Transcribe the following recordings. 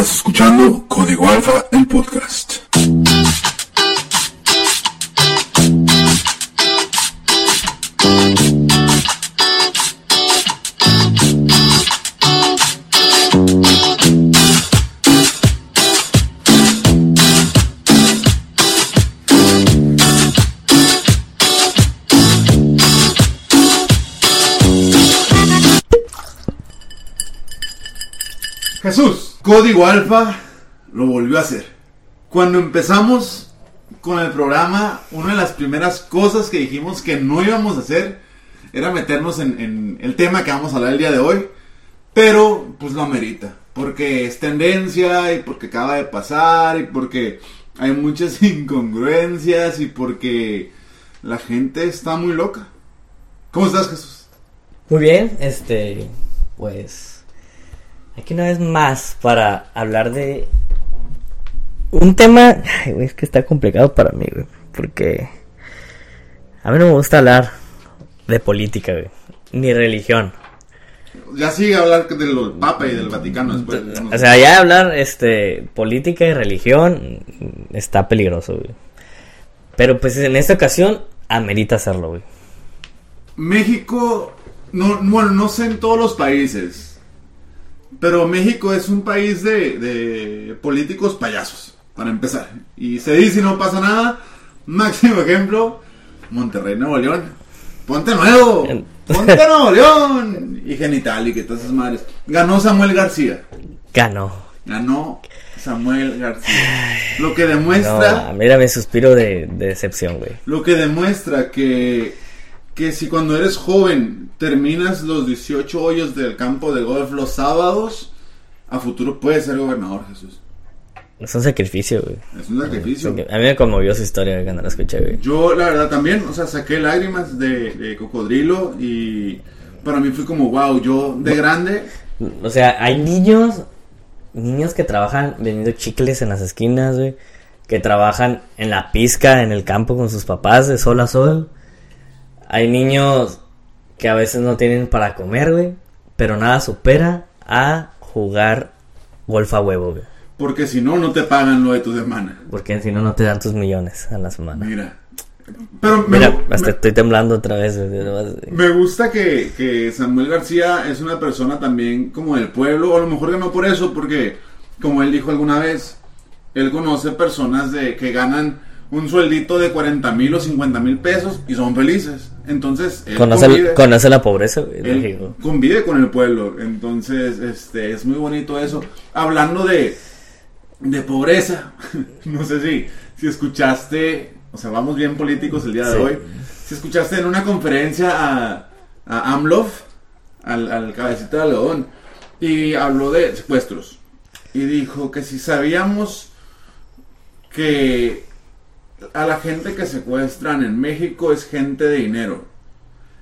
Estás escuchando Código Alfa, el podcast. Jesús, Código Alfa lo volvió a hacer. Cuando empezamos con el programa, una de las primeras cosas que dijimos que no íbamos a hacer era meternos en, en el tema que vamos a hablar el día de hoy. Pero, pues lo amerita. Porque es tendencia y porque acaba de pasar y porque hay muchas incongruencias y porque la gente está muy loca. ¿Cómo estás, Jesús? Muy bien, este, pues aquí una vez más para hablar de un tema, ay, güey, es que está complicado para mí, güey, porque a mí no me gusta hablar de política, güey, ni religión. Ya sigue hablar del Papa y del Vaticano después. O sea, ya hablar este política y religión está peligroso, güey. Pero pues en esta ocasión amerita hacerlo, güey. México, no, bueno, no sé en todos los países, pero México es un país de, de políticos payasos, para empezar. Y se dice y no pasa nada. Máximo ejemplo, Monterrey, Nuevo León. Ponte nuevo, ponte Nuevo León. Y genital y que todas esas madres. Ganó Samuel García. Ganó. Ganó Samuel García. Lo que demuestra... No, mira mi suspiro de, de decepción, güey. Lo que demuestra que, que si cuando eres joven terminas los 18 hoyos del campo de golf los sábados, a futuro puedes ser gobernador, Jesús. Es un sacrificio, güey. Es un sacrificio. A mí me conmovió su historia cuando la escuché, güey. Yo, la verdad, también, o sea, saqué lágrimas de, de cocodrilo y para mí fue como, wow, yo de grande, O sea, hay niños, niños que trabajan vendiendo chicles en las esquinas, güey. Que trabajan en la pizca, en el campo con sus papás de sol a sol. Hay niños que a veces no tienen para comer, güey. Pero nada supera a jugar golf a huevo, güey. porque si no, no te pagan lo de tu semana. Porque si no, no te dan tus millones a la semana. Mira. Pero me, Mira, me- hasta estoy temblando otra vez, Me gusta que, que Samuel García es una persona también como del pueblo, o a lo mejor ganó por eso, porque como él dijo alguna vez, él conoce personas de que ganan un sueldito de 40 mil o 50 mil pesos y son felices. Entonces, él Conoce, convive, conoce la pobreza, güey. él convive con el pueblo. Entonces, este, es muy bonito eso. Hablando de, de pobreza, no sé si, si escuchaste, o sea, vamos bien políticos el día de Sí. hoy. Si escuchaste en una conferencia a, a AMLOF, al, al cabecita de algodón, y habló de secuestros. Y dijo que si sabíamos que a la gente que secuestran en México es gente de dinero.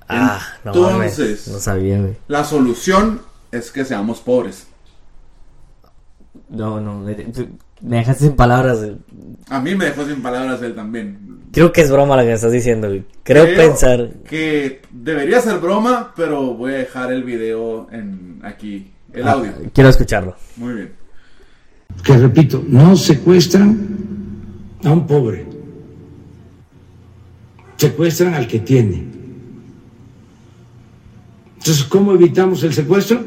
Ah, no Entonces- mames. No sabía, güey. La solución es que seamos pobres. No, no. Me, me dejaste sin palabras, güey. A mí me dejó sin palabras él también. Creo que es broma lo que me estás diciendo, güey. Creo, pensar. que debería ser broma, pero voy a dejar el video en aquí, el Ah, audio. quiero escucharlo. Muy bien. que repito, no secuestran a un pobre, secuestran al que tiene. Entonces, ¿cómo evitamos el secuestro?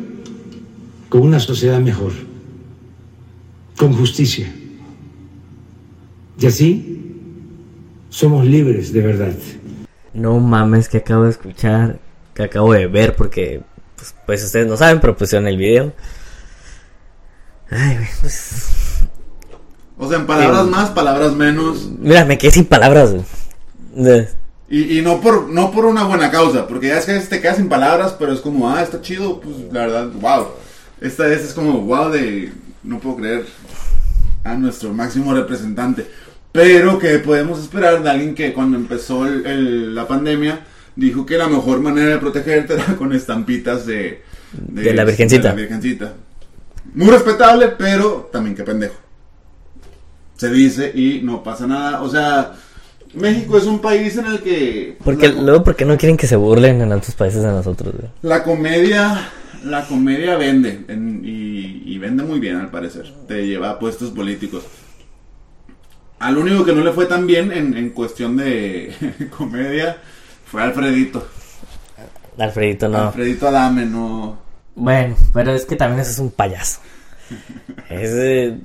Con una sociedad mejor, con justicia. Y así somos libres de verdad. No mames, que acabo de escuchar. Que acabo de ver, porque. Pues, pues ustedes no saben, pero pusieron el video. Ay, güey. Pues, O sea, en palabras Sí. más, palabras menos. mira, me quedé sin palabras, güey. De- Y, y no por no por una buena causa, porque ya es que te quedas sin palabras, pero es como, ah, está chido, pues la verdad, wow. Esta vez es como, wow, de, no puedo creer, a nuestro máximo representante. Pero que podemos esperar de alguien que cuando empezó el- el- la pandemia dijo que la mejor manera de protegerte era con estampitas de, De la Virgencita. de la Virgencita. Muy respetable, pero también que pendejo. Se dice y no pasa nada. O sea, México es un país en el que Porque la, luego, porque no quieren que se burlen en otros países de nosotros, güey? la comedia la comedia vende en- y, y vende muy bien al parecer. Te lleva a puestos políticos. Al único que no le fue tan bien en, en cuestión de comedia fue Alfredito. Alfredito no. Alfredito Adame, no. Bueno, pero es que también ese es un payaso. Es, eh,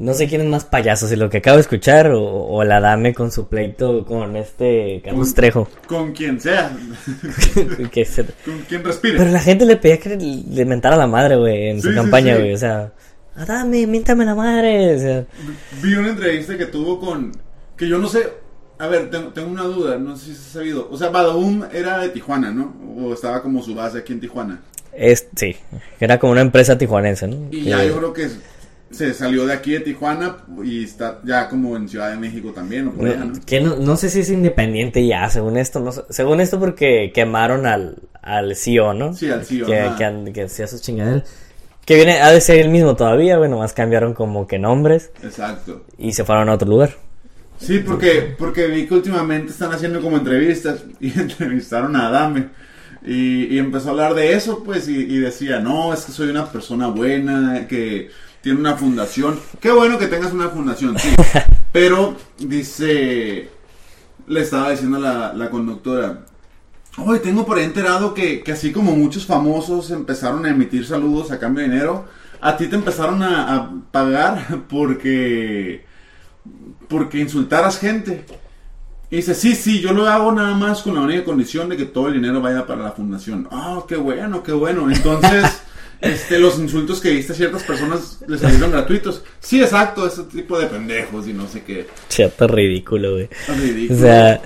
no sé quién es más payaso, si lo que acabo de escuchar o, o la dame con su pleito con este Carlos Trejo. Con quien sea, Que se- con quien respire. Pero la gente le pedía que le mentara a la madre, güey, en su Sí, campaña, sí. güey. O sea, Adame, miéntame la madre. O sea, Vi una entrevista que tuvo con. Que yo no sé. A ver, tengo, tengo una duda, no sé si se ha sabido. O sea, Badaboom era de Tijuana, ¿no? O estaba como su base aquí en Tijuana. es, sí, era como una empresa tijuanense, ¿no? Y Que- ya yo creo que se salió de aquí de Tijuana y está ya como en Ciudad de México también, o por allá, ¿no? que no, no sé si es independiente ya, según esto, no según esto porque quemaron al, al CEO, ¿no? Sí, al CEO, Que, que, que hacía sus chingaderas. Que viene, ha de ser el mismo todavía, bueno, más cambiaron como que nombres Exacto. y se fueron a otro lugar. Sí, porque, porque vi que últimamente están haciendo como entrevistas y entrevistaron a Adame. Y, y empezó a hablar de eso, pues, y, y decía, no, es que soy una persona buena, que tiene una fundación. Qué bueno que tengas una fundación, sí. Pero, dice, le estaba diciendo la, la conductora, Hoy tengo por ahí enterado que, que así como muchos famosos empezaron a emitir saludos a cambio de dinero, a ti te empezaron a, a pagar porque porque insultaras gente. Y dice, sí, sí, yo lo hago nada más con la única condición de que todo el dinero vaya para la fundación. Ah, qué bueno, qué bueno. Entonces, este, los insultos que diste a ciertas personas les salieron gratuitos. Sí, exacto, ese tipo de pendejos y no sé qué. Chato ridículo, güey. Es ridículo. O sea,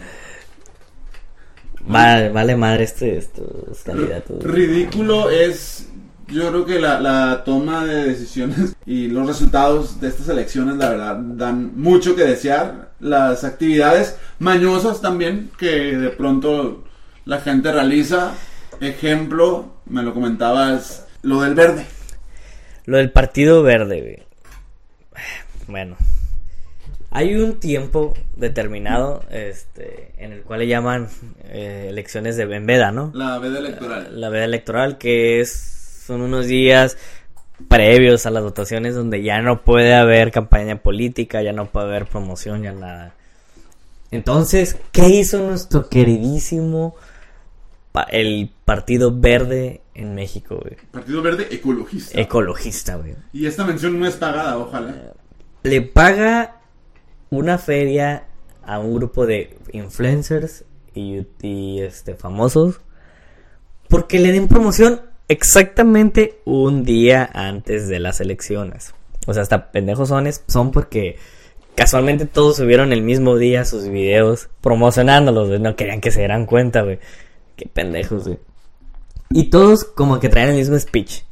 vale, vale madre este, estos candidatos. Ridículo es, yo creo que la, la toma de decisiones y los resultados de estas elecciones, la verdad, dan mucho que desear. Las actividades mañosas también que de pronto la gente realiza. Ejemplo, me lo comentabas, lo del verde. Lo del Partido Verde, güey. Bueno. Hay un tiempo determinado este, en el cual le llaman eh, elecciones de en veda, ¿no? La veda electoral. La veda electoral, que es, son unos días previos a las votaciones donde ya no puede haber campaña política, ya no puede haber promoción, ya nada. Entonces, ¿qué hizo nuestro queridísimo pa- el Partido Verde en México, güey? Partido Verde Ecologista. Ecologista, güey. y esta mención no es pagada, ojalá. Le paga una feria a un grupo de influencers y, y, este famosos porque le den promoción exactamente un día antes de las elecciones. O sea, hasta pendejos son, son porque casualmente todos subieron el mismo día sus videos promocionándolos, güey. No querían que se dieran cuenta, güey. Qué pendejos, güey. Y todos como que traen el mismo speech.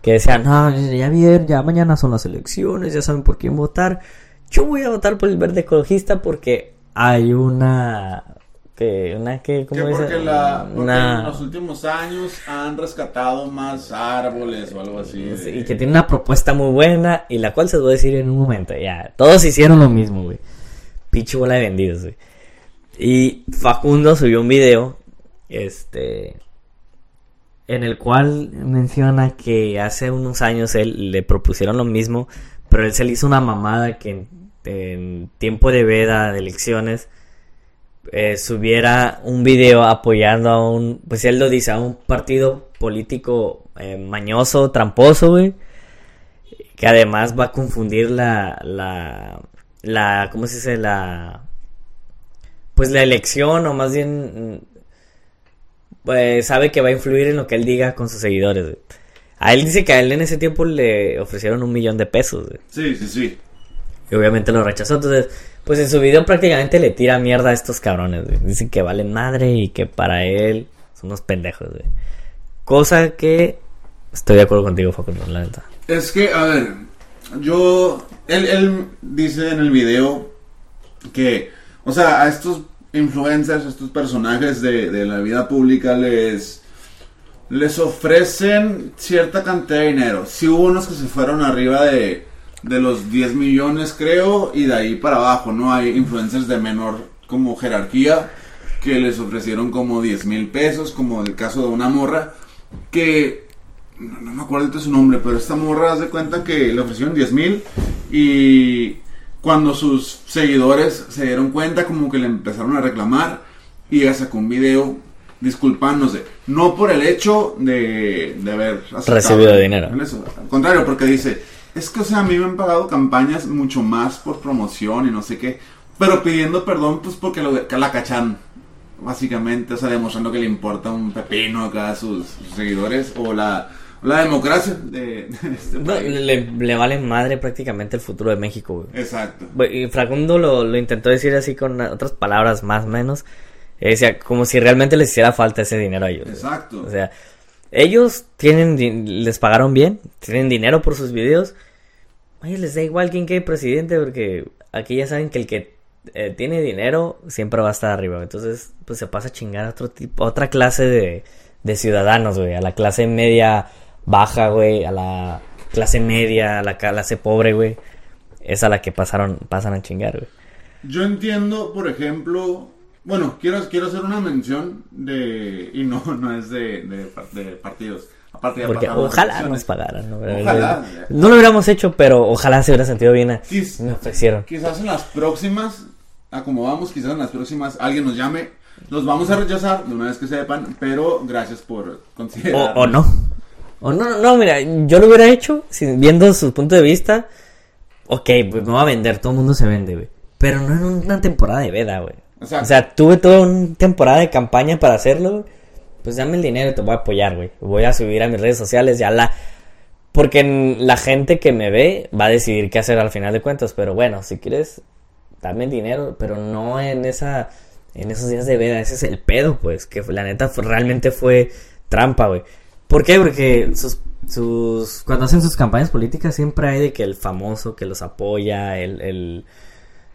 Que decían, no, ya bien, ya mañana son las elecciones, ya saben por quién votar. Yo voy a votar por el verde ecologista porque hay una... Que, una que, Que ¿cómo dice? porque, la, porque Una- en los últimos años han rescatado más árboles o algo así. Sí, y que tiene una propuesta muy buena y la cual se voy a decir en un momento. Ya, todos hicieron lo mismo, güey. Pinche bola de vendidos, güey. Y Facundo subió un video, este, en el cual menciona que hace unos años él le propusieron lo mismo, pero él se le hizo una mamada que en, tiempo de veda de elecciones eh, subiera un video apoyando a un, pues él lo dice, a un partido político eh, mañoso, tramposo, güey, que además va a confundir la, la, la, ¿cómo se dice? La, pues la elección, o más bien, pues sabe que va a influir en lo que él diga con sus seguidores, güey. A él dice que a él en ese tiempo le ofrecieron un millón de pesos, güey. Sí, sí, sí. Y obviamente lo rechazó. Entonces, pues en su video prácticamente le tira mierda a estos cabrones, güey. Dicen que valen madre y que para él son unos pendejos, güey. Cosa que estoy de acuerdo contigo, Facundo, la neta. Es que, a ver, yo. Él, él dice en el video que, o sea, a estos influencers, estos personajes de, de la vida pública les. Les ofrecen cierta cantidad de dinero. Si hubo unos que se fueron arriba de, de los 10 millones, creo, y de ahí para abajo, ¿no? Hay influencers de menor como jerarquía que les ofrecieron como 10 mil pesos, como el caso de una morra, que no, no me acuerdo de su nombre, pero esta morra hace cuenta que le ofrecieron 10 mil y cuando sus seguidores se dieron cuenta como que le empezaron a reclamar y ella sacó un video disculpándose, no por el hecho de, de haber Recibido dinero. eso, al contrario, porque dice, es que o sea, a mí me han pagado campañas mucho más por promoción y no sé qué, pero pidiendo perdón pues porque lo, la cachan básicamente, o sea, demostrando que le importa un pepino acá a sus, sus seguidores o la, la democracia de, de este No, le, le vale madre prácticamente el futuro de México, güey. Exacto. Y Facundo lo, lo intentó decir así con otras palabras más o menos. Eh, Decía, como si realmente les hiciera falta ese dinero a ellos. güey. Exacto. O sea, ellos tienen, les pagaron bien, tienen dinero por sus videos. A ellos les da igual quién quede presidente porque aquí ya saben que el que eh, tiene dinero siempre va a estar arriba. Entonces, pues se pasa a chingar a otro tipo, a otra clase de, de ciudadanos, güey. A la clase media baja, güey. A la clase media, a la clase pobre, güey. Es a la que pasaron, pasan a chingar, güey. Yo entiendo, por ejemplo, bueno, quiero, quiero hacer una mención de, y no, no es de, de, par- de partidos. Aparte ya Porque ojalá nos pagaran, ¿no? Ojalá. No lo hubiéramos hecho, pero ojalá se hubiera sentido bien. a- Me ofrecieron. Quizás en las próximas, a como vamos, quizás en las próximas alguien nos llame. Los vamos a rechazar de una vez que sepan, pero gracias por O, considerar. o no. O no, no, mira, yo lo hubiera hecho viendo su punto de vista. Ok, pues me va a vender, todo el mundo se vende, güey. Pero no en una temporada de veda, güey. O sea, tuve toda una temporada de campaña para hacerlo. Pues dame el dinero y te voy a apoyar, güey. Voy a subir a mis redes sociales, ya la... Porque la gente que me ve va a decidir qué hacer al final de cuentas. Pero bueno, si quieres, dame el dinero, pero no en esa... En esos días de veda, ese es el pedo, pues. Que la neta fue- realmente fue trampa, güey. ¿Por qué? Porque sus, sus... Cuando hacen sus campañas políticas siempre hay de que el famoso que los apoya, el... el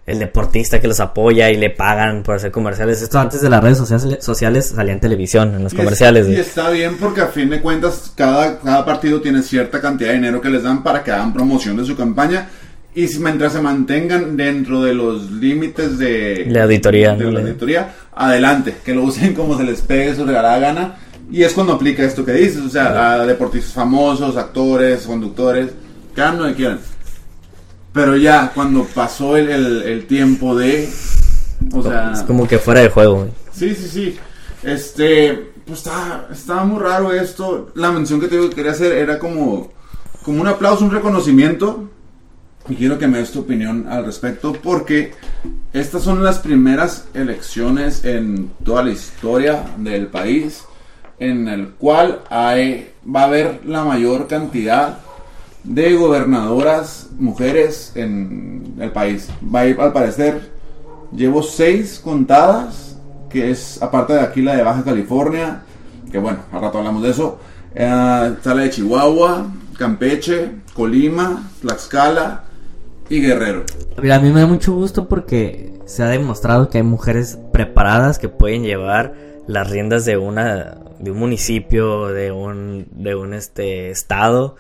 el deportista que los apoya y le pagan por hacer comerciales. Esto antes de las redes sociales, sociales salía en televisión, en los Y es- comerciales. Y está bien porque a fin de cuentas cada, cada partido tiene cierta cantidad de dinero que les dan para que hagan promoción de su campaña. Y mientras se mantengan dentro de los límites de La auditoría, de ¿no? la auditoría, adelante, que lo usen como se les pegue su regalada gana. Y es cuando aplica esto que dices, o sea, a deportistas famosos, actores, conductores, que hagan lo que quieran. Pero ya, cuando pasó el, el- el tiempo de... O sea, es como que fuera de juego. güey. Sí, sí, sí. Este, pues está, estaba muy raro esto. La mención que te digo que quería hacer era como, como un aplauso, un reconocimiento. Y quiero que me des tu opinión al respecto porque estas son las primeras elecciones en toda la historia del país en el cual va a haber la mayor cantidad de gobernadoras mujeres en el país. Va a ir, al parecer, llevo seis contadas, que es aparte de aquí la de Baja California, que bueno, al rato hablamos de eso. Eh, está la de Chihuahua, Campeche, Colima, Tlaxcala y Guerrero. Mira, a mí me da mucho gusto porque se ha demostrado que hay mujeres preparadas que pueden llevar las riendas de una de un municipio, de un de un este estado.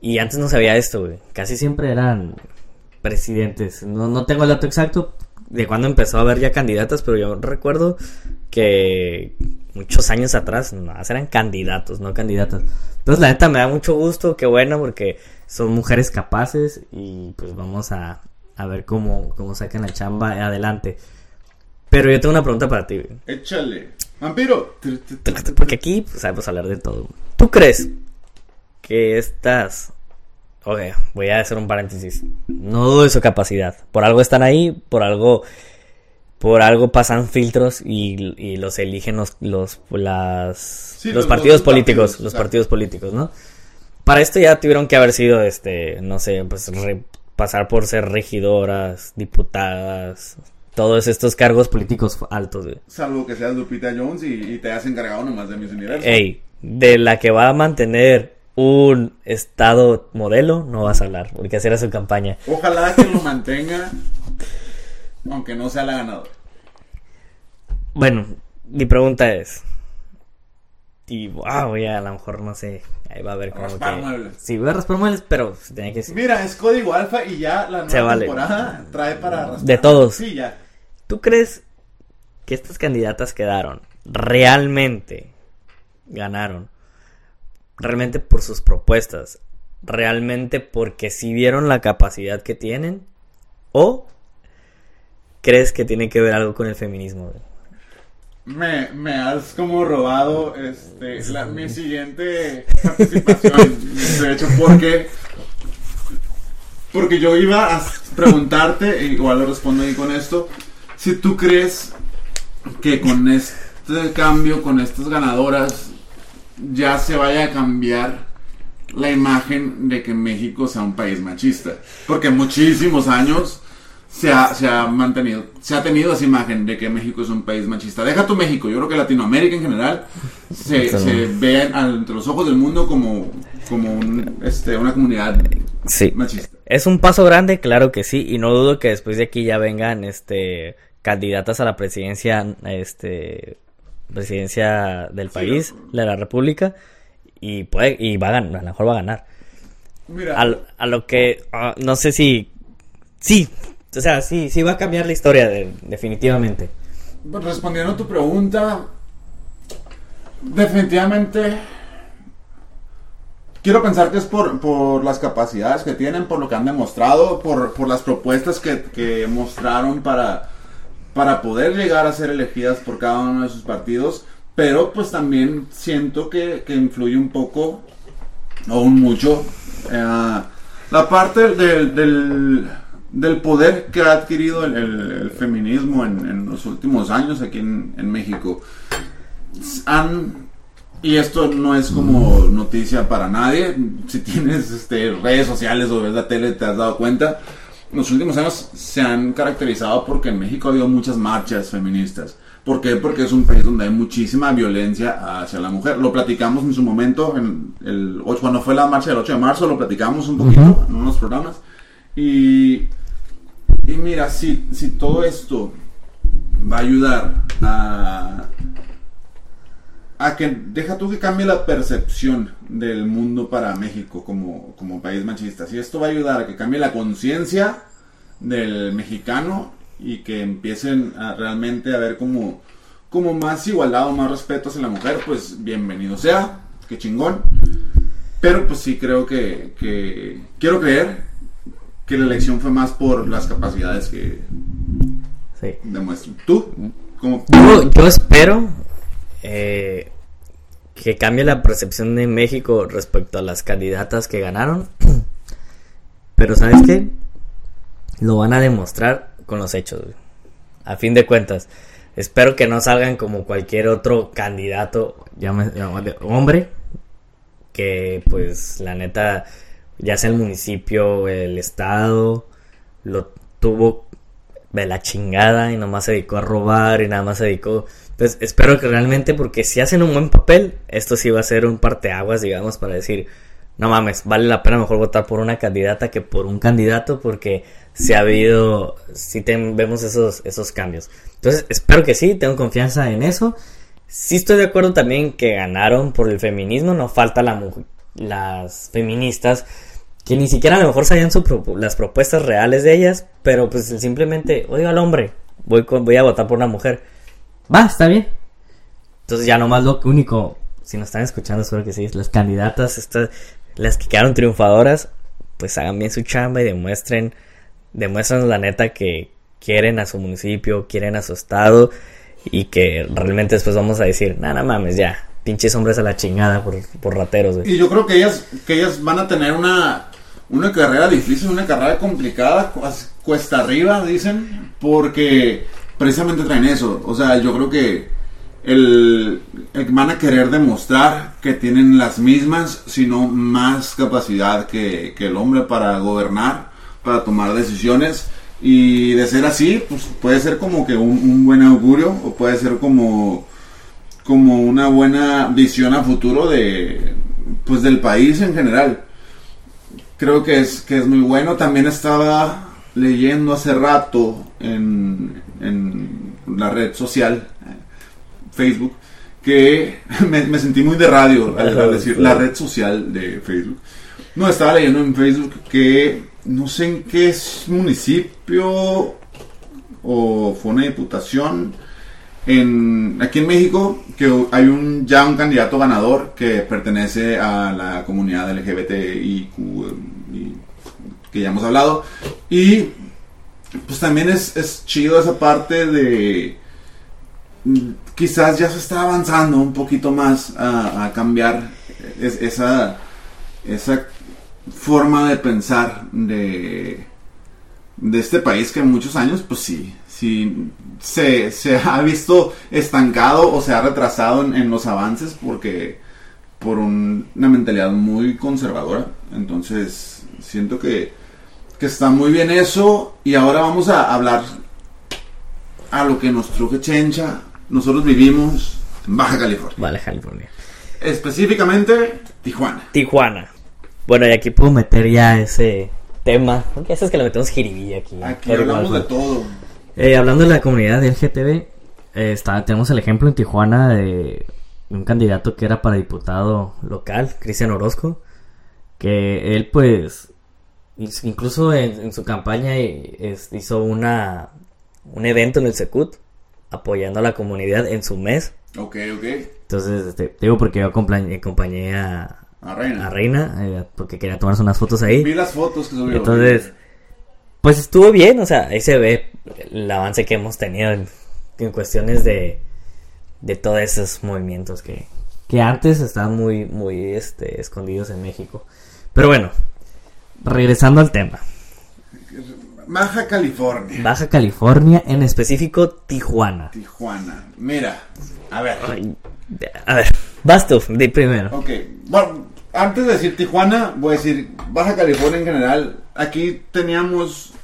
Y antes no sabía esto, güey. Casi siempre eran presidentes. No, no tengo el dato exacto de cuándo empezó a haber ya candidatas, pero yo recuerdo que muchos años atrás más eran candidatos, no candidatas. Entonces la neta me da mucho gusto, qué bueno, porque son mujeres capaces y pues vamos a, a ver cómo, cómo sacan la chamba adelante. Pero yo tengo una pregunta para ti, güey. Échale. Vampiro. Porque aquí pues, sabemos hablar de todo. ¿Tú crees que estas... Ok, voy a hacer un paréntesis. No dudo de su capacidad. Por algo están ahí, por algo... Por algo pasan filtros y, y los eligen los, los, las, Sí, los los- partidos los políticos. partidos, los partidos políticos, ¿no? Para esto ya tuvieron que haber sido, este, no sé, pues re- pasar por ser regidoras, diputadas, todos estos cargos políticos altos, güey. Salvo que seas Lupita Jones y, y te has encargado nomás de mis universos. Ey, de la que va a mantener un estado modelo, no vas a hablar, porque así era su campaña. Ojalá que lo mantenga, aunque no sea la ganadora. Bueno, mi pregunta es. Y ah, voy a, a lo mejor no sé. Ahí va a haber como Raspar que. muebles. Sí, voy a raspar muebles, pero se tenía que. Mira, es código alfa y ya la nueva vale. temporada trae para raspar. De todos. Sí, ya. ¿Tú crees que estas candidatas quedaron realmente ganaron realmente por sus propuestas, realmente porque si vieron la capacidad que tienen o crees que tiene que ver algo con el feminismo. Me, me has como robado este, la, mi siguiente participación. De hecho, porque, porque yo iba a preguntarte, igual lo respondo ahí con esto, si tú crees que con este cambio, con estas ganadoras, ya se vaya a cambiar la imagen de que México sea un país machista. Porque muchísimos años se ha, se ha mantenido, se ha tenido esa imagen de que México es un país machista. Deja tu México, yo creo que Latinoamérica en general se, se ve ante los ojos del mundo como, como un, este, una comunidad Sí. machista. Es un paso grande, claro que sí, y no dudo que después de aquí ya vengan este candidatas a la presidencia este presidencia del país, de la República y puede y va a ganar, a lo mejor va a ganar. Mira, A, lo- a lo que ah, no sé si sí, o sea, sí, sí va a cambiar la historia de- definitivamente. Respondiendo a tu pregunta, definitivamente quiero pensar que es por, por las capacidades que tienen, por lo que han demostrado, por, por las propuestas que, que mostraron para, para poder llegar a ser elegidas por cada uno de sus partidos, pero pues también siento que, que influye un poco o un mucho eh, la parte del, del poder que ha adquirido el, el- el feminismo en, en los últimos años aquí en, en México. Han, y esto no es como noticia para nadie, si tienes este, redes sociales o ves la tele te has dado cuenta, los últimos años se han caracterizado porque en México ha habido muchas marchas feministas. ¿Por qué? Porque es un país donde hay muchísima violencia hacia la mujer. Lo platicamos en su momento, en el 8, cuando fue la marcha del 8 de marzo, lo platicamos un poquito en unos programas. Y, y mira, si, si todo esto va a ayudar a, a que, deja tú que cambie la percepción del mundo para México como, como país machista. Si esto va a ayudar a que cambie la conciencia del mexicano y que empiecen a realmente a ver como, como más igualdad más respeto hacia la mujer, pues bienvenido sea, que chingón. Pero pues sí creo que, que quiero creer que la elección fue más por las capacidades que Sí. demuestran. ¿Tú? ¿Cómo? Yo, yo espero eh, que cambie la percepción de México respecto a las candidatas que ganaron. Pero ¿sabes qué? Lo van a demostrar con los hechos. güey. A fin de cuentas, espero que no salgan como cualquier otro candidato, hombre, que pues la neta, ya sea el municipio, el estado, lo tuvo de la chingada y nomás se dedicó a robar y nada más se dedicó. Entonces espero que realmente, porque si hacen un buen papel, esto sí va a ser un parteaguas, digamos, para decir, no mames, vale la pena mejor votar por una candidata que por un candidato, porque si ha habido, si vemos esos, esos cambios. Entonces espero que sí, tengo confianza en eso. Sí estoy de acuerdo también que ganaron por el feminismo, no falta la las feministas que ni siquiera a lo mejor sabían su propu- las propuestas reales de ellas, pero pues simplemente, oiga al hombre, voy, con- voy a votar por una mujer. Va, está bien. Entonces ya nomás lo único, si nos están escuchando, espero que sí, las candidatas, estas, las que quedaron triunfadoras, pues hagan bien su chamba y demuestren, demuestren la neta que quieren a su municipio, quieren a su estado y que realmente después vamos a decir, nada mames, ya, pinches hombres a la chingada por, por rateros. Y yo creo que ellas, que ellas van a tener una, una carrera difícil, una carrera complicada, cu- cuesta arriba, dicen, porque precisamente traen eso. O sea, yo creo que el, van a querer demostrar que tienen las mismas, sino más capacidad que, que el hombre para gobernar, para tomar decisiones. Y de ser así, pues puede ser como que un, un buen augurio o puede ser como como una buena visión a futuro de pues del país en general. Creo que es que es muy bueno. También estaba leyendo hace rato en, en la red social eh, Facebook que me, me sentí muy de radio al, al decir la red social de Facebook. No, estaba leyendo en Facebook que no sé en qué es municipio o fue una diputación aquí en México que hay un, ya un candidato ganador que pertenece a la comunidad LGBTIQ y- que ya hemos hablado. Y pues también es, es chido esa parte de... mm, Quizás ya se está avanzando un poquito más a, cambiar es- esa, esa forma de pensar de, de este país que en muchos años, pues sí, sí se, se ha visto estancado o se ha retrasado en, en los avances porque por un- una mentalidad muy conservadora. Entonces, siento que, que está muy bien eso. Y ahora vamos a hablar a lo que nos truje Chencha. Nosotros vivimos en Baja California. Vale, California. Específicamente, Tijuana. Tijuana. Bueno, y aquí puedo meter ya ese tema. Porque eso es que le metemos jiribilla aquí. Aquí hablamos de todo. Eh, hablando de la comunidad del GTV, eh, está, tenemos el ejemplo en Tijuana de un candidato que era para diputado local, Cristian Orozco, que él pues incluso en, en su campaña eh, es- hizo una un evento en el Secut apoyando a la comunidad en su mes. Ok, ok. Entonces, este, digo porque yo acompañé, acompañé a, A Reina. a Reina eh, porque quería tomarse unas fotos ahí. Vi las fotos que subió. Entonces, pues estuvo bien, o sea, ahí se ve el avance que hemos tenido en, en cuestiones de, de todos esos movimientos que, que antes estaban muy, muy este, escondidos en México. Pero bueno, regresando al tema. Baja California. Baja California, en específico Tijuana. Tijuana. Mira, a ver. Ay, A ver, vas tú, di primero. Ok, bueno, antes de decir Tijuana, voy a decir Baja California en general. Aquí teníamos.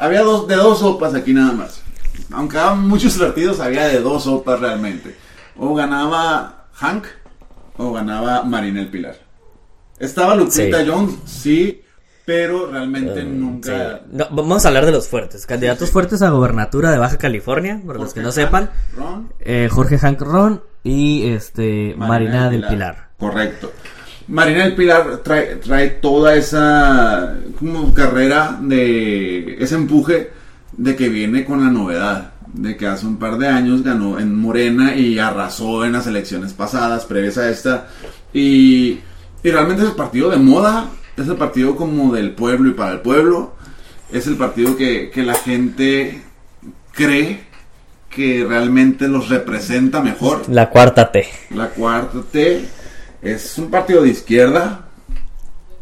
Había dos, de dos sopas aquí nada más. Aunque había muchos partidos, había de dos sopas realmente. O ganaba Hank o ganaba Marinel Pilar. Estaba Lupita Sí. Jones, sí, pero realmente Eh, nunca. sí. No, vamos a hablar de los fuertes. Candidatos fuertes a gobernatura de Baja California, por los que no sepan. Ron, Eh, Jorge Hank Ron y este Marina, del Pilar. Correcto. Marina del Pilar trae, trae toda esa como carrera de ese empuje de que viene con la novedad. De que hace un par de años ganó en Morena y arrasó en las elecciones pasadas, previas a esta. Y, y realmente es el partido de moda, es el partido como del pueblo y para el pueblo. Es el partido que, que la gente cree que realmente los representa mejor. La cuarta T. La cuarta T es un partido de izquierda.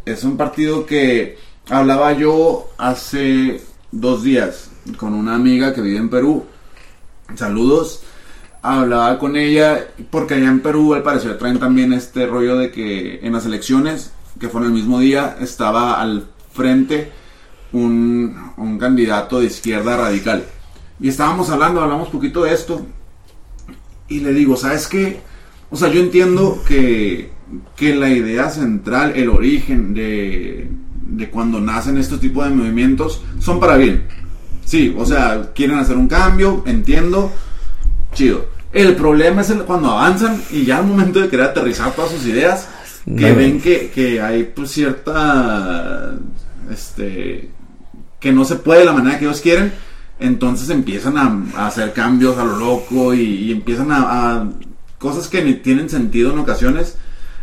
Es un partido que hablaba yo hace dos días con una amiga que vive en Perú. Saludos. Hablaba con ella porque allá en Perú al parecer traen también este rollo de que en las elecciones, que fueron el mismo día, estaba al frente un, un candidato de izquierda radical. Y estábamos hablando, hablamos poquito de esto. Y le digo, ¿sabes qué? O sea, yo entiendo que, que la idea central, el origen de, de cuando nacen estos tipos de movimientos son para bien. Sí, o sea, quieren hacer un cambio, entiendo, chido. El problema es el- cuando avanzan y ya al momento de querer aterrizar todas sus ideas, que No. ven que, que hay pues cierta, este, que no se puede de la manera que ellos quieren, entonces empiezan a, a hacer cambios a lo loco y, y empiezan a, a cosas que ni tienen sentido en ocasiones.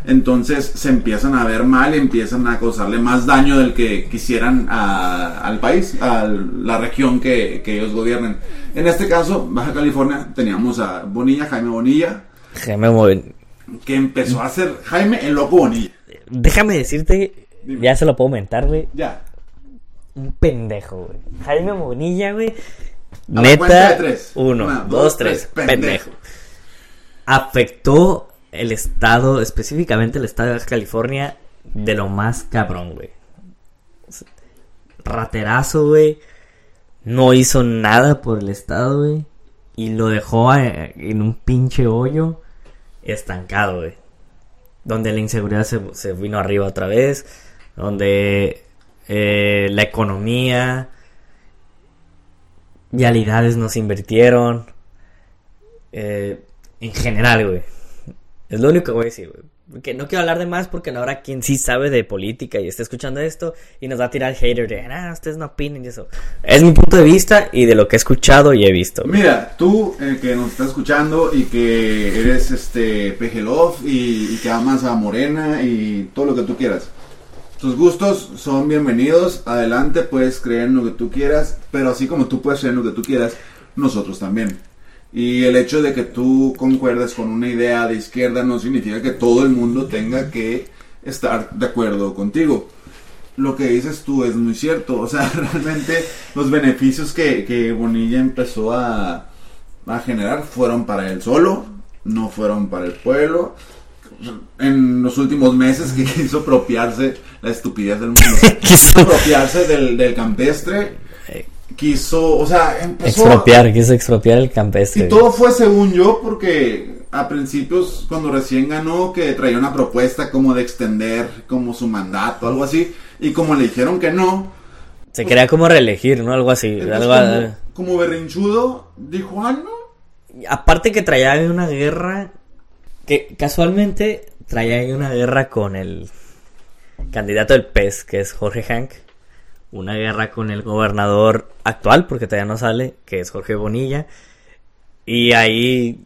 Entonces se empiezan a ver mal y empiezan a causarle más daño del que quisieran a- al país, a la región que, que ellos gobiernen. En este caso, Baja California, teníamos a Bonilla, Jaime Bonilla, Déjame, mover- que empezó a ser Jaime el Loco Bonilla. Déjame decirte, Dime. ya se lo puedo mentar, güey. Ya. Un pendejo, güey. Jaime Bonilla, güey. Neta, tres. uno, Una, dos, dos, tres, tres, pendejo. pendejo. Afectó el estado, específicamente el estado de California, de lo más cabrón, güey. Raterazo, güey. No hizo nada por el estado, güey. Y lo dejó eh, en un pinche hoyo estancado, güey. Donde la inseguridad se, vino arriba otra vez. Donde eh, la economía, vialidades no se invirtieron. Eh, en general, güey. Es lo único que voy a decir, güey. que no quiero hablar de más porque no habrá quien sí sabe de política y esté escuchando esto y nos va a tirar hater de, ah, ustedes no opinen y eso. Es mi punto de vista y de lo que he escuchado y he visto. Mira, tú eh, que nos estás escuchando y que eres este Pejelov y, y que amas a Morena y todo lo que tú quieras. Tus gustos son bienvenidos, adelante, puedes creer en lo que tú quieras, pero así como tú puedes creer en lo que tú quieras, nosotros también. Y el hecho de que tú concuerdes con una idea de izquierda no significa que todo el mundo tenga que estar de acuerdo contigo. Lo que dices tú es muy cierto. O sea, realmente los beneficios que, que Bonilla empezó a, a generar fueron para él solo, no fueron para el pueblo. En los últimos meses que quiso apropiarse la estupidez del mundo. quiso apropiarse del, del campestre quiso, o sea, empezó expropiar, quiso expropiar el campestre. Y todo fue según yo porque a principios cuando recién ganó que traía una propuesta como de extender como su mandato, algo así, y como le dijeron que no, se quería como reelegir, ¿no? Algo así, algo como, como berrinchudo, dijo, "Ah, no." Aparte que traía una guerra que casualmente traía una guerra con el candidato del PES, que es Jorge Hank una guerra con el gobernador actual, porque todavía no sale, que es Jorge Bonilla. Y ahí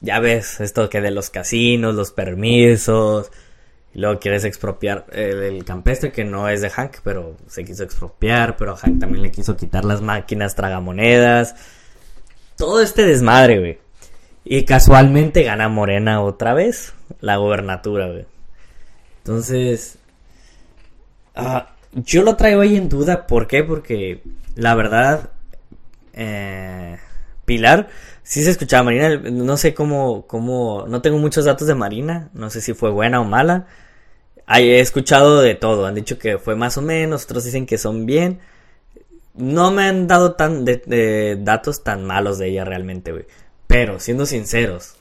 ya ves esto que de los casinos, los permisos. Luego quieres expropiar el, campestre, que no es de Hank, pero se quiso expropiar. Pero Hank también le quiso quitar las máquinas tragamonedas. Todo este desmadre, güey. Y casualmente gana Morena otra vez la gobernatura, güey. Entonces. Ah, yo lo traigo ahí en duda. ¿Por qué? Porque la verdad, eh, Pilar, sí se escuchaba Marina. No sé cómo, cómo, no tengo muchos datos de Marina. No sé si fue buena o mala. He escuchado de todo. Han dicho que fue más o menos. Otros dicen que son bien. No me han dado tan de, datos tan malos de ella realmente, güey. Pero siendo sinceros,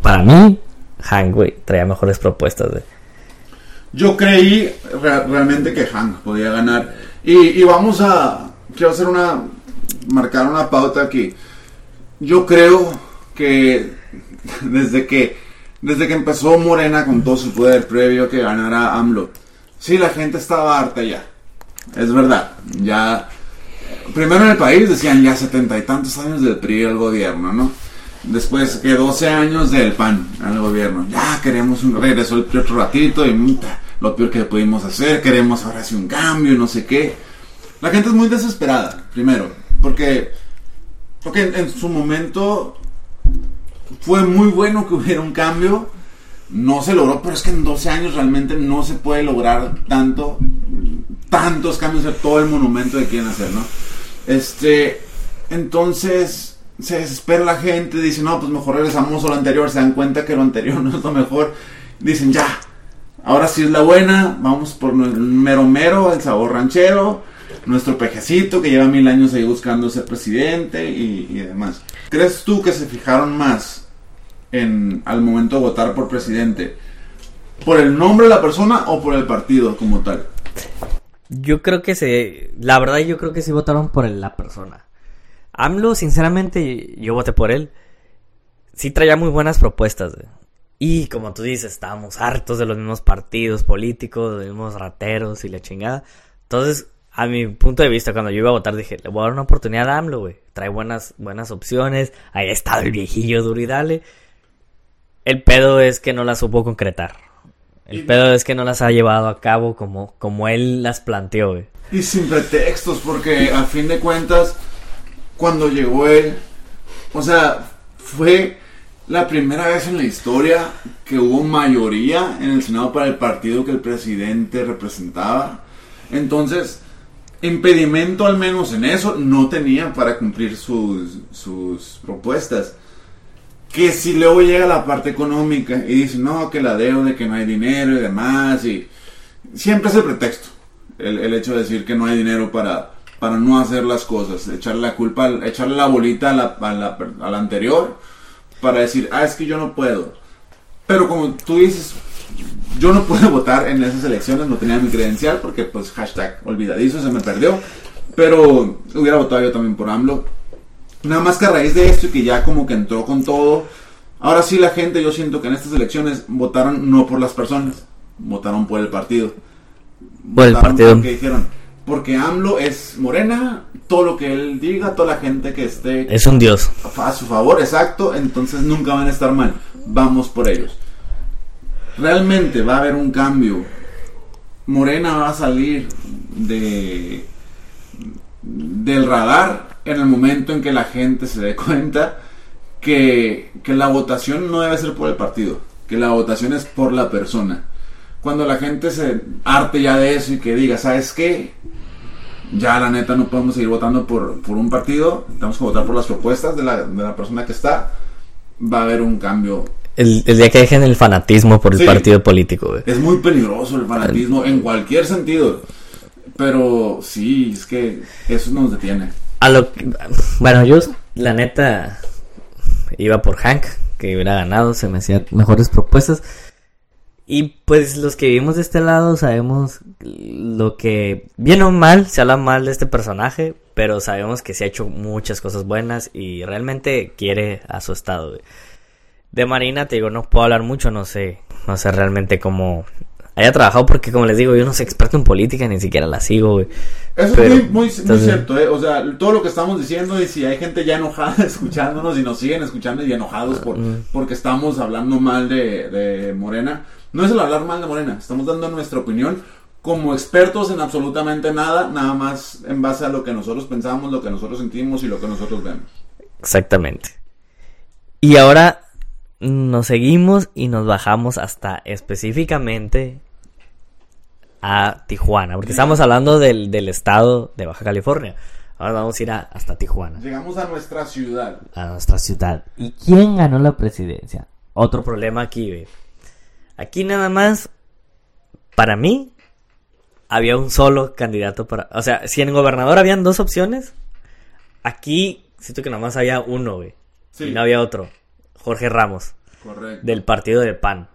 para mí, Hank, traía mejores propuestas, güey. Yo creí realmente que Hank podía ganar. Y, vamos a. Quiero hacer una. Marcar una pauta aquí. Yo creo que desde que. Desde que empezó Morena con todo su poder previo que ganara AMLO. Sí, la gente estaba harta ya. Es verdad. Ya. Primero en el país decían ya setenta y tantos años del PRI al gobierno, ¿no? Después que 12 años del PAN al gobierno. Ya queremos un regreso el otro ratito y lo peor que pudimos hacer. Queremos ahora sí un cambio y no sé qué. La gente es muy desesperada, primero. Porque, porque en, su momento fue muy bueno que hubiera un cambio. No se logró, pero es que en 12 años realmente no se puede lograr tanto, tantos cambios de todo el monumento que quieren hacer, ¿no? Este, entonces, se desespera la gente, dice, no, pues mejor regresamos a lo anterior, se dan cuenta que lo anterior no es lo mejor, dicen, ya, ahora sí es la buena, vamos por el mero mero, el sabor ranchero, nuestro pejecito que lleva mil años ahí buscando ser presidente y, demás. ¿Crees tú que se fijaron más en al momento de votar por presidente por el nombre de la persona o por el partido como tal? Yo creo que se, la verdad yo creo que sí votaron por la persona. AMLO, sinceramente, yo voté por él. Sí traía muy buenas propuestas. Y como tú dices, estábamos hartos de los mismos partidos políticos, de los mismos rateros y la chingada. Entonces, a mi punto de vista, cuando yo iba a votar, dije, le voy a dar una oportunidad a AMLO, güey. Trae buenas, buenas opciones. Ahí está el viejillo Duridale. El pedo es que no la supo concretar. El pedo es que no las ha llevado a cabo como, como él las planteó, güey. Y sin pretextos, porque a fin de cuentas cuando llegó él, o sea, fue la primera vez en la historia que hubo mayoría en el Senado para el partido que el presidente representaba. Entonces, impedimento al menos en eso no tenía para cumplir sus, sus propuestas. Que si luego llega la parte económica y dice, no, que la deuda, que no hay dinero y demás, y siempre es el pretexto, el, el hecho de decir que no hay dinero para, para no hacer las cosas, echarle la culpa, echarle la bolita a la, a la, anterior para decir, ah, es que yo no puedo. Pero como tú dices, yo no puedo votar en esas elecciones, no tenía mi credencial porque pues hashtag olvidadizo, se me perdió. Pero hubiera votado yo también por AMLO. Nada más que a raíz de esto y que ya como que entró con todo, Ahora sí la gente, yo siento que en estas elecciones votaron no por las personas, votaron por el partido. Por el Votaron partido. Porque dijeron, porque AMLO es morena, todo lo que él diga, toda la gente que esté Es un dios. a su favor, exacto, entonces nunca van a estar mal. Vamos por ellos. Realmente va a haber un cambio. Morena va a salir de del radar en el momento en que la gente se dé cuenta que, que la votación no debe ser por el partido, que la votación es por la persona. Cuando la gente se arte ya de eso y que diga, ¿sabes qué? Ya la neta no podemos seguir votando por, por un partido, tenemos que votar por las propuestas de la, de la persona que está, va a haber un cambio. El, el día que dejen el fanatismo por el Sí. partido político, güey. Es muy peligroso el fanatismo en cualquier sentido, pero sí, es que eso nos detiene. A lo que- bueno, yo, la neta, iba por Hank, que hubiera ganado, se me hacían mejores propuestas. Y pues los que vivimos de este lado sabemos lo que, bien o mal, se habla mal de este personaje, pero sabemos que se ha hecho muchas cosas buenas y realmente quiere a su estado. güey. De Marina, te digo, no puedo hablar mucho, no sé, no sé realmente cómo haya trabajado, porque como les digo, yo no soy experto en política, ni siquiera la sigo, güey. Eso Pero, es muy, muy, cierto, ¿eh? O sea, todo lo que estamos diciendo y si hay gente ya enojada escuchándonos y nos siguen escuchando y enojados por, Mm. porque estamos hablando mal de, de Morena, no es el hablar mal de Morena, estamos dando nuestra opinión como expertos en absolutamente nada, nada más en base a lo que nosotros pensamos, lo que nosotros sentimos y lo que nosotros vemos. Exactamente. Y ahora nos seguimos y nos bajamos hasta específicamente a Tijuana, porque estamos hablando del, del estado de Baja California. Ahora vamos a ir a- hasta Tijuana, Llegamos a nuestra ciudad. a nuestra ciudad. ¿Y quién ganó la presidencia? Otro problema aquí, ve. Aquí nada más, para mí, había un solo candidato para... O sea, si en gobernador habían dos opciones, aquí siento que nada más había uno, güey. Sí. Y no había otro. Jorge Ramos, Correcto. del partido de PAN.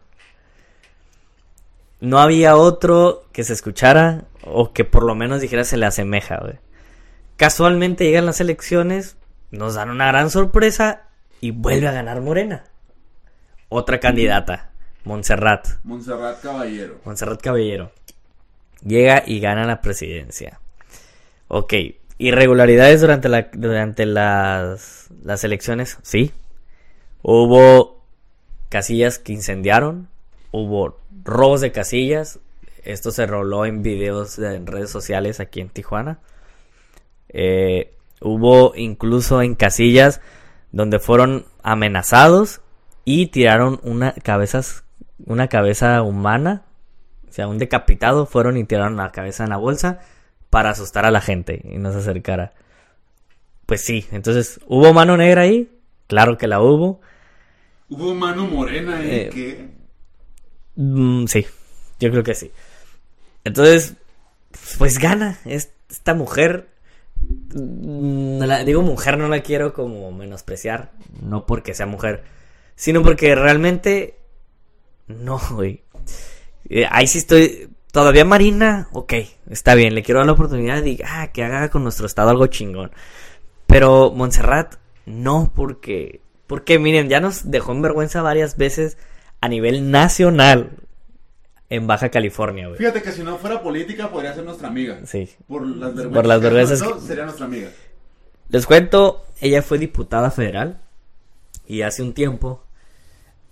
No había otro que se escuchara o que por lo menos dijera se le asemeja, güey. Casualmente llegan las elecciones, nos dan una gran sorpresa y vuelve a ganar Morena. Otra candidata, Montserrat. Montserrat Caballero. Montserrat Caballero. Llega y gana la presidencia. Ok. Irregularidades durante, la, durante las, las elecciones, sí. Hubo casillas que incendiaron. Hubo robos de casillas. Esto se roló en videos de- en redes sociales aquí en Tijuana. Eh, hubo incluso en casillas donde fueron amenazados y tiraron una cabezas, una cabeza humana, o sea, un decapitado, fueron y tiraron la cabeza en la bolsa para asustar a la gente y no se acercara. Pues sí, entonces, ¿hubo mano negra ahí? Claro que la hubo. Hubo mano morena ahí Eh, que... Mm, sí, yo creo que sí. Entonces, pues gana es- esta mujer. Mm, no la- digo mujer, no la quiero como menospreciar, no porque sea mujer, sino porque realmente no, güey. Eh, ahí sí estoy. Todavía Marina, ok, está bien, le quiero dar la oportunidad y ah, que haga con nuestro estado algo chingón. Pero Montserrat, no, porque. Porque miren, ya nos dejó en vergüenza varias veces a nivel nacional en Baja California, güey. Fíjate que si no fuera política podría ser nuestra amiga. Sí. Por las vergüenzas, Por las vergüenzas que- sería nuestra amiga. Les cuento, ella fue diputada federal y hace un tiempo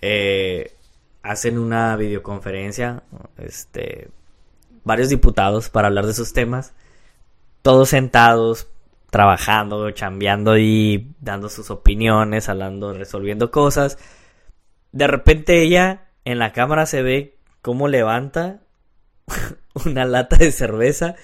eh, hacen una videoconferencia, este, varios diputados para hablar de sus temas, todos sentados, trabajando, chambeando y dando sus opiniones, hablando, resolviendo cosas. De repente ella en la cámara se ve cómo levanta una lata de cerveza,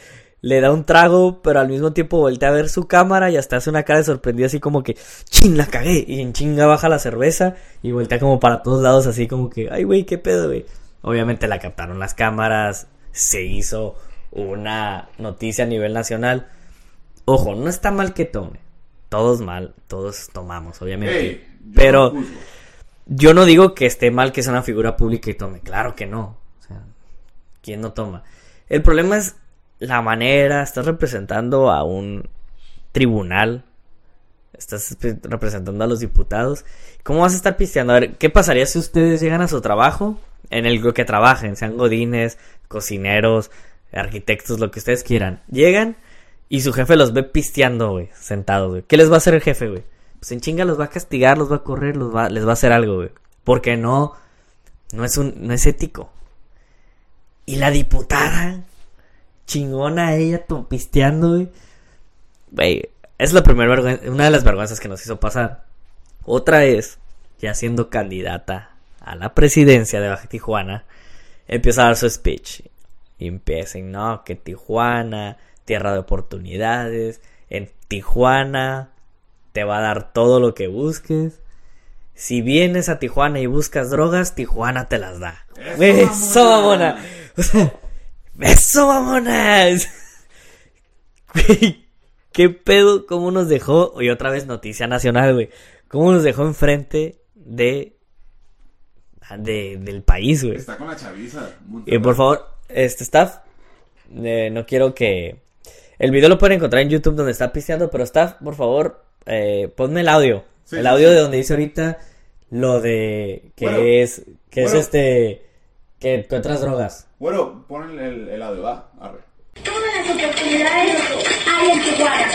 le da un trago, pero al mismo tiempo voltea a ver su cámara y hasta hace una cara de sorprendida así como que, chin, la cagué, y en chinga baja la cerveza y voltea como para todos lados así como que, ay güey, qué pedo, güey. Obviamente la captaron las cámaras, se hizo una noticia a nivel nacional. Ojo, no está mal que tome. Todos mal, todos tomamos, obviamente. Yo pero no yo no digo que esté mal que sea una figura pública y tome, claro que no. O sea, ¿quién no toma? El problema es la manera, estás representando a un tribunal estás representando a los diputados. ¿Cómo vas a estar pisteando? A ver, ¿qué pasaría si ustedes llegan a su trabajo, en el que trabajen, sean godines, cocineros, arquitectos, lo que ustedes quieran? Llegan y su jefe los ve pisteando, güey, sentados, güey. ¿Qué les va a hacer el jefe, güey? Pues en chinga los va a castigar, los va a correr, los va, les va a hacer algo, güey. Porque no, no es un, no es ético. Y la diputada, chingona ella, pisteando, güey. Güey, es la primera vergüenza, una de las vergüenzas que nos hizo pasar. Otra es, ya siendo candidata a la presidencia de Baja Tijuana, empieza a dar su speech. Y empiecen, no, que Tijuana, tierra de oportunidades, en Tijuana te va a dar todo lo que busques. Si vienes a Tijuana y buscas drogas, Tijuana te las da. Eso, mamona. mamona. O sea, eso, mamonas. Güey, ¿qué pedo? ¿Cómo nos dejó? Y otra vez noticia nacional, güey. ¿Cómo nos dejó enfrente de... de del país, güey? Está con la chaviza. Y por favor, este staff, eh, no quiero que... El video lo pueden encontrar en YouTube donde está pisteando, pero staff, por favor, eh, ponme el audio. Sí, el sí, audio sí. de donde dice ahorita lo de que Bueno, es que bueno. es este que encuentras drogas. Bueno, pon el, el, el audio, va. Arre. Todas las oportunidades hay en Tijuana.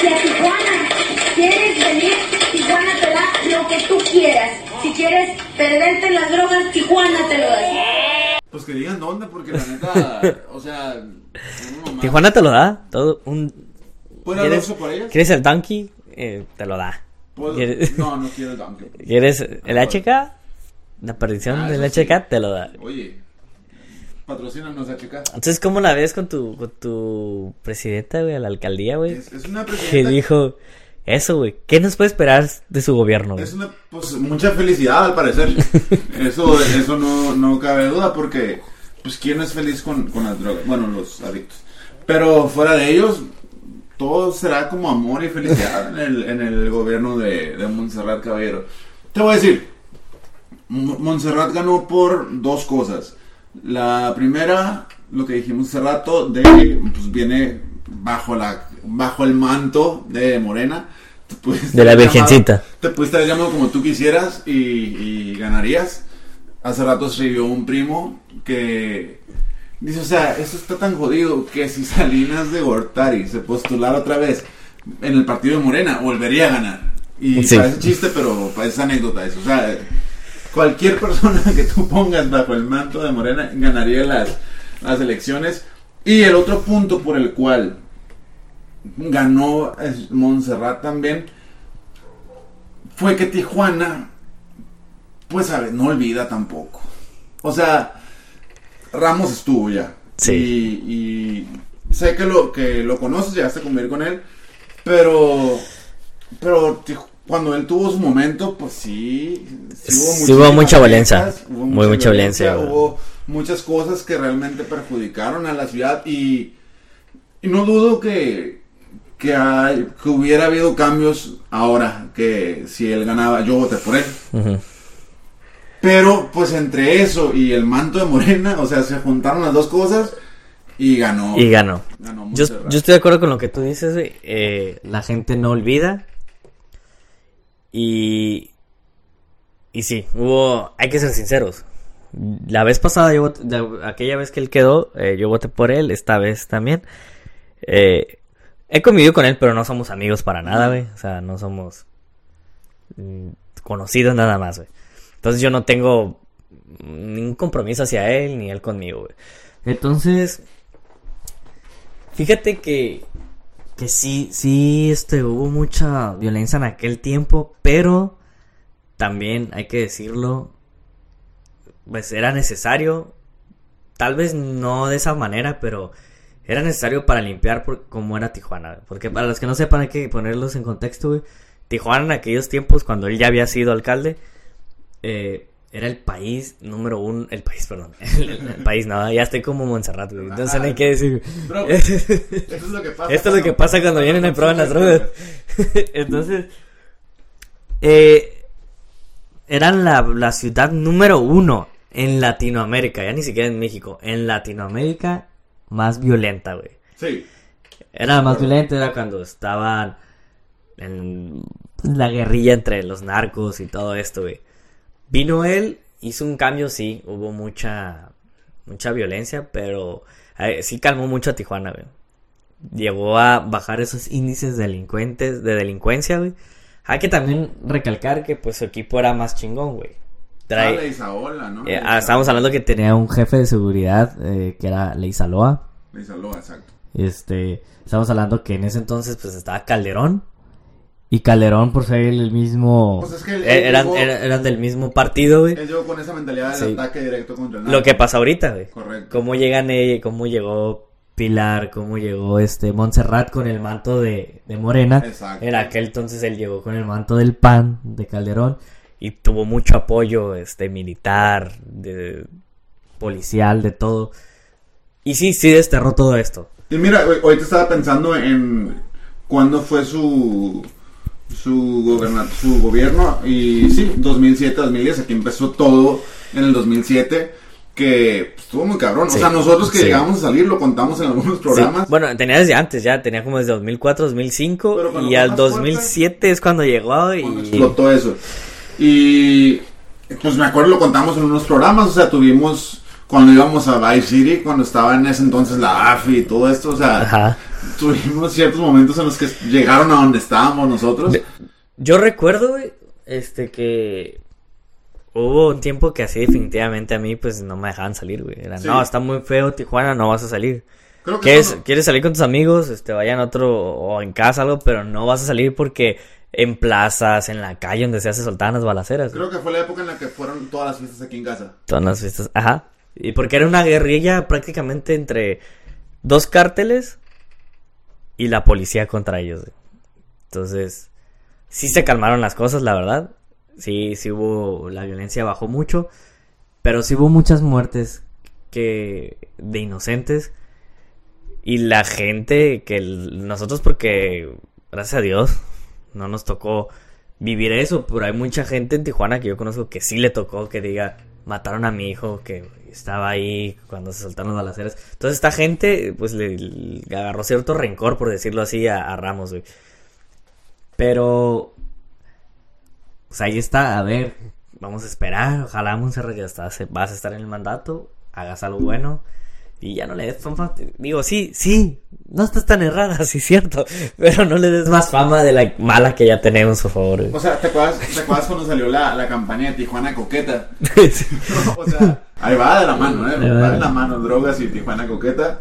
Si a Tijuana quieres venir, Tijuana te da lo que tú quieras. Si quieres perderte las drogas, Tijuana te lo da. Pues que digan dónde, porque la neta, o sea. Tijuana te lo da, todo un ¿Puedo ¿Quieres, por ellas? ¿Quieres el donkey? Eh, te lo da. ¿Puedo? ¿Quieres, No, no quiero el donkey. ¿Quieres el HK? La perdición Ah, del eso sí. HK te lo da. Oye, patrocínanos a checar. Entonces, ¿cómo la ves con tu, con tu presidenta, güey, a la alcaldía, güey? Es, es una Que presidenta. dijo eso, güey. ¿Qué nos puede esperar de su gobierno? güey? Es una, pues, mucha felicidad al parecer. Eso, eso no, no cabe duda porque, pues, ¿quién es feliz con, con las drogas? Bueno, los adictos. Pero fuera de ellos, todo será como amor y felicidad en el, en el gobierno de, de Montserrat Caballero. Te voy a decir, Montserrat ganó por dos cosas. La primera, lo que dijimos hace rato, de que pues, viene bajo, la, bajo el manto de Morena. De la Virgencita. llamado- te pudiste haber llamado como tú quisieras y, y ganarías. Hace rato escribió un primo que dice, o sea, esto está tan jodido que si Salinas de Gortari se postulara otra vez en el partido de Morena, volvería a ganar. Y Sí. parece chiste, pero parece anécdota eso. O sea, cualquier persona que tú pongas bajo el manto de Morena ganaría las, las elecciones. Y el otro punto por el cual ganó Montserrat también fue que Tijuana, pues a ver, no olvida tampoco. O sea, Ramos estuvo ya. Sí. Y, y sé que lo, que lo conoces, llegaste a convivir con él, pero, pero cuando él tuvo su momento, pues sí, sí hubo, Sí hubo muchísimas mucha violencia, hubo muy mucha violencia, hubo muchas cosas que realmente perjudicaron a la ciudad y, y no dudo que, que, hay- que hubiera habido cambios ahora, que si él ganaba, yo voté por él. Pero pues entre eso y el manto de Morena, o sea, se juntaron las dos cosas y ganó. Y ganó. ganó Yo, estoy de acuerdo con lo que tú dices. Eh, la gente no olvida. Y. Y sí, hubo. Hay que ser sinceros. La vez pasada, yo voté- la- aquella vez que él quedó, eh, yo voté por él. Esta vez también. Eh, he convivido con él, pero no somos amigos para nada, güey. O sea, no somos mm, conocidos nada más, güey. Entonces yo no tengo ningún compromiso hacia él ni él conmigo, güey. Entonces, fíjate que que sí, sí, este, hubo mucha violencia en aquel tiempo, pero también hay que decirlo, pues era necesario, tal vez no de esa manera, pero era necesario para limpiar por, como era Tijuana, porque para los que no sepan hay que ponerlos en contexto, güey. Tijuana en aquellos tiempos, cuando él ya había sido alcalde, eh, era el país número uno, el país, perdón, el, el país, no, ya estoy como Montserrat, güey, entonces no hay que decir, Bro, Esto es lo que pasa. esto es lo que pasa cuando vienen y prueban las drogas. Entonces, eh, eran la, la ciudad número uno en Latinoamérica, ya ni siquiera en México, en Latinoamérica más violenta, güey. Sí. Era más violenta, era cuando estaban en la guerrilla entre los narcos y todo esto, güey. Vino él, hizo un cambio, sí, hubo mucha, mucha violencia, pero eh, sí calmó mucho a Tijuana, güey. Llegó a bajar esos índices delincuentes, de delincuencia, güey. Hay que también recalcar que pues su equipo era más chingón, güey. Ah, Trae- ¿no? eh, ah, estábamos hablando que tenía un jefe de seguridad eh, que era Leizaloa. Leizaloa, exacto. Este, estamos hablando que en ese entonces pues estaba Calderón. Y Calderón por ser el mismo... Pues es que eh, eran, llegó- eran, eran del mismo partido, güey. Él llegó con esa mentalidad del Sí. ataque directo contra el Lo que pasa ahorita, güey. Correcto. Cómo llegan ellos, cómo llegó Pilar, cómo llegó este Montserrat con el manto de, de Morena. Exacto. En aquel entonces él llegó con el manto del PAN de Calderón y tuvo mucho apoyo este militar, de policial, de todo. Y sí, sí desterró todo esto. Y mira, hoy- ahorita estaba pensando en cuándo fue su su, goberna- su gobierno y sí, 2007, 2010, aquí empezó todo en el 2007 que pues, estuvo muy cabrón. Sí. O sea, nosotros que Sí. llegamos a salir lo contamos en algunos Sí. programas. Bueno, tenía desde antes ya, tenía como desde 2004, 2005 Pero cuando y al más 2007 es cuando llegó cuando y... explotó eso. Y pues me acuerdo lo contamos en unos programas, o sea, tuvimos cuando íbamos a Vice City, cuando estaba en ese entonces la AFI y todo esto, o sea, Ajá. tuvimos ciertos momentos en los que llegaron a donde estábamos nosotros. Yo recuerdo, güey, este que hubo un tiempo que así definitivamente a mí pues no me dejaban salir, güey. Era, Sí. no, está muy feo Tijuana, no vas a salir. Creo que ¿Quieres, quieres salir con tus amigos? Este, vayan a otro o en casa algo, pero no vas a salir porque en plazas, en la calle donde se hace soltaban las balaceras. Creo que fue la época en la que fueron todas las fiestas aquí en casa. Todas las fiestas. Ajá. Y porque era una guerrilla prácticamente entre dos cárteles y la policía contra ellos. Entonces, sí se calmaron las cosas, la verdad. Sí, sí hubo, la violencia bajó mucho, pero sí hubo muchas muertes que de inocentes y la gente que nosotros porque gracias a Dios no nos tocó vivir eso, pero hay mucha gente en Tijuana que yo conozco que sí le tocó que diga mataron a mi hijo que estaba ahí cuando se soltaron las balaceras. Entonces esta gente pues le, le agarró cierto rencor por decirlo así a, a Ramos, güey. Pero pues ahí está, a ver, vamos a esperar, ojalá Monserrat ya está, se- vas a estar en el mandato, hagas algo bueno y ya no le des fama, digo, sí, sí, no estás tan errada, sí cierto, pero no le des más fama de la mala que ya tenemos, por favor. güey. O sea, ¿te acuerdas, ¿te acuerdas cuando salió la, la campaña de Tijuana Coqueta? o sea, ahí va de la mano, ¿eh? Va. Va de la mano, drogas y Tijuana Coqueta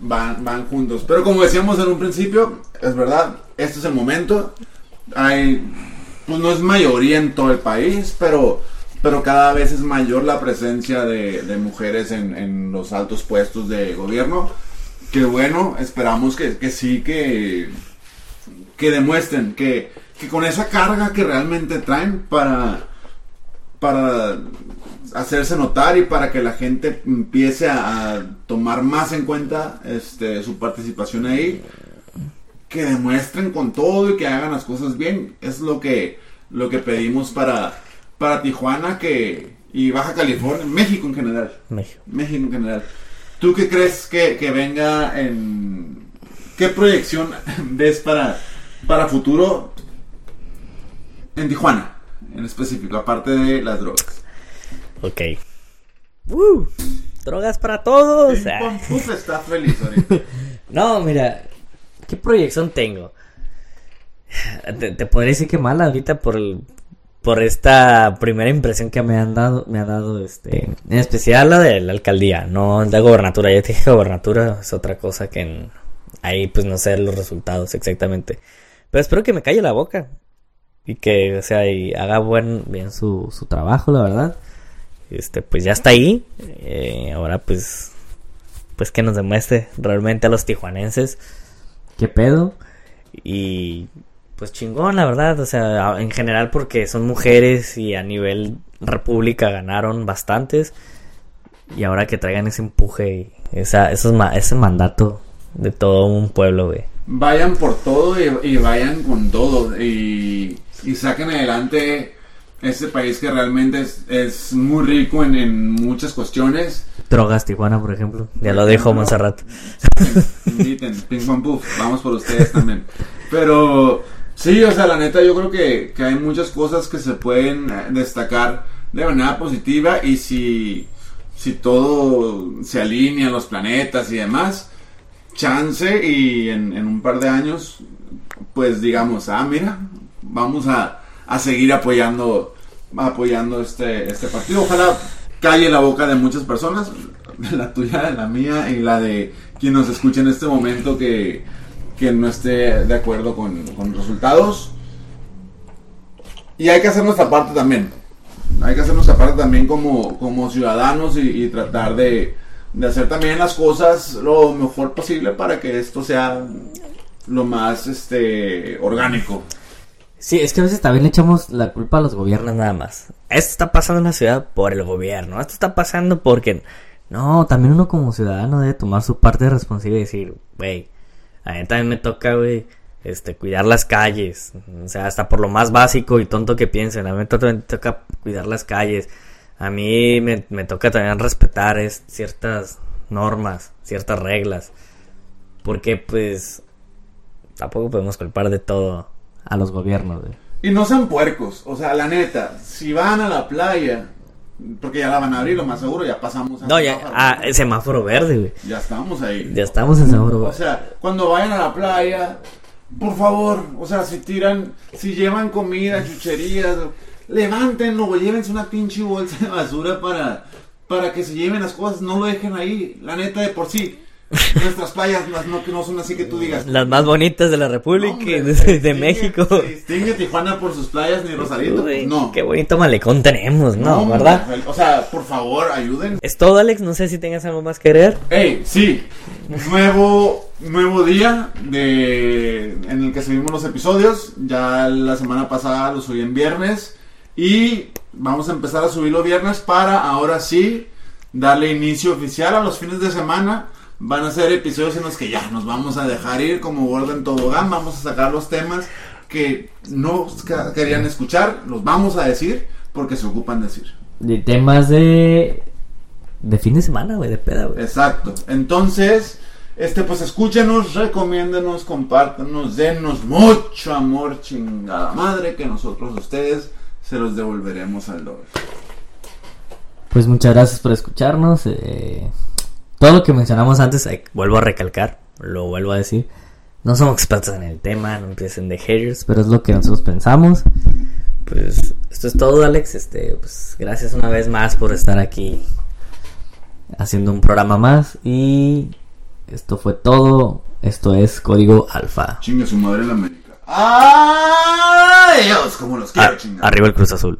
van, van juntos. Pero como decíamos en un principio, es verdad, este es el momento. Hay, pues no es mayoría en todo el país, pero, pero cada vez es mayor la presencia de, de mujeres en, en los altos puestos de gobierno. Que bueno, esperamos que, que sí, que, que demuestren que, que con esa carga que realmente traen para, para hacerse notar y para que la gente empiece a, a tomar más en cuenta este, su participación ahí, que demuestren con todo y que hagan las cosas bien. Es lo que, lo que pedimos para, para Tijuana que, y Baja California, México en general. México. México en general. ¿Tú qué crees que, que venga en... ¿Qué proyección ves para, para futuro en Tijuana, en específico, aparte de las drogas? Ok. Uh, drogas para todos. Ping Ah. Pong Puff está feliz ahorita. No, mira, ¿qué proyección tengo? Te, te podría decir que mala ahorita por el, por esta primera impresión que me han dado, me ha dado este, en especial la de la alcaldía, no de gobernatura. Ya te dije gobernatura es otra cosa que en- ahí pues no sé los resultados exactamente. Pero espero que me calle la boca y que, o sea, y haga buen, bien su, su trabajo, la verdad. Este, pues ya está ahí. Eh, ahora pues pues que nos demuestre realmente a los tijuanenses qué pedo. Y pues chingón la verdad o sea en general porque son mujeres y a nivel república ganaron bastantes. Y ahora que traigan ese empuje y esa, ese mandato de todo un pueblo güey. Vayan por todo y, y vayan con todo. Y, y saquen adelante este país que realmente es, es muy rico en, en muchas cuestiones. drogas Tijuana por ejemplo ya lo dijo Monserrat Inviten, Ping Pong Puff, vamos por ustedes también. Pero Sí, o sea, la neta yo creo que, que hay muchas cosas que se pueden eh, destacar de manera positiva y si, si todo se alinea, los planetas y demás, chance y en, en un par de años, pues digamos, ah, mira, vamos a, a seguir apoyando, apoyando este, este partido. Ojalá calle la boca de muchas personas, la tuya, la mía y la de quien nos escuche en este momento que, que no esté de acuerdo con, con resultados. Y hay que hacer nuestra parte también. Hay que hacer nuestra parte también como, como ciudadanos y, y tratar de, de hacer también las cosas lo mejor posible para que esto sea lo más este orgánico. Sí, es que a veces también le echamos la culpa a los gobiernos nada más. Esto está pasando en la ciudad por el gobierno. Esto está pasando porque... No, también uno como ciudadano debe tomar su parte de responsabilidad y decir, güey, a mí también me toca, güey, este, cuidar las calles. O sea, hasta por lo más básico y tonto que piensen. A mí también me toca cuidar las calles. A mí me, me toca también respetar es, ciertas normas, ciertas reglas. Porque, pues, tampoco podemos culpar de todo a los gobiernos, güey. Y no sean puercos, o sea, la neta, si van a la playa, porque ya la van a abrir, lo más seguro, ya pasamos a No, ya, semáforo, ah, el semáforo verde, güey. ya estamos ahí. Ya estamos en semáforo O verde. sea, cuando vayan a la playa, por favor, o sea, si tiran, si llevan comida, chucherías, levántenlo, llévense una pinche bolsa de basura para, para que se lleven las cosas, no lo dejen ahí, la neta de por sí. Nuestras playas las no, que no son así que tú digas. Las más bonitas de la República, "Hombre, de, se de distingue- México. Se distingue Tijuana por sus playas ni Rosarito. Uy, no. Qué bonito malecón tenemos, ¿no? hombre, ¿Verdad? O sea, por favor, ayuden. Es todo, Alex. No sé si tengas algo más que agregar. Hey, sí, nuevo, nuevo día de, en el que subimos los episodios. Ya la semana pasada los subí en viernes. Y vamos a empezar a subirlo viernes para ahora sí darle inicio oficial a los fines de semana. Van a ser episodios en los que ya nos vamos a dejar ir como gordo en tobogán. Vamos a sacar los temas que no querían escuchar. Los vamos a decir porque se ocupan decir. De temas de. De fin de semana, güey, de peda, güey. Exacto. Entonces, este, pues escúchenos, recomiéndenos, compártanos, denos mucho amor, chingada madre, que nosotros ustedes se los devolveremos al doble. Pues muchas gracias por escucharnos. eh, todo lo que mencionamos antes, eh, vuelvo a recalcar, lo vuelvo a decir. No somos expertos en el tema, no empiecen de haters, pero es lo que nosotros pensamos. Pues esto es todo, Alex. Este, pues gracias una vez más por estar aquí haciendo un programa más. Y esto fue todo. Esto es Código Alfa. Chingue su madre en la América. ¡Adiós! Como los quiero, Ah, chingada. arriba el Cruz Azul.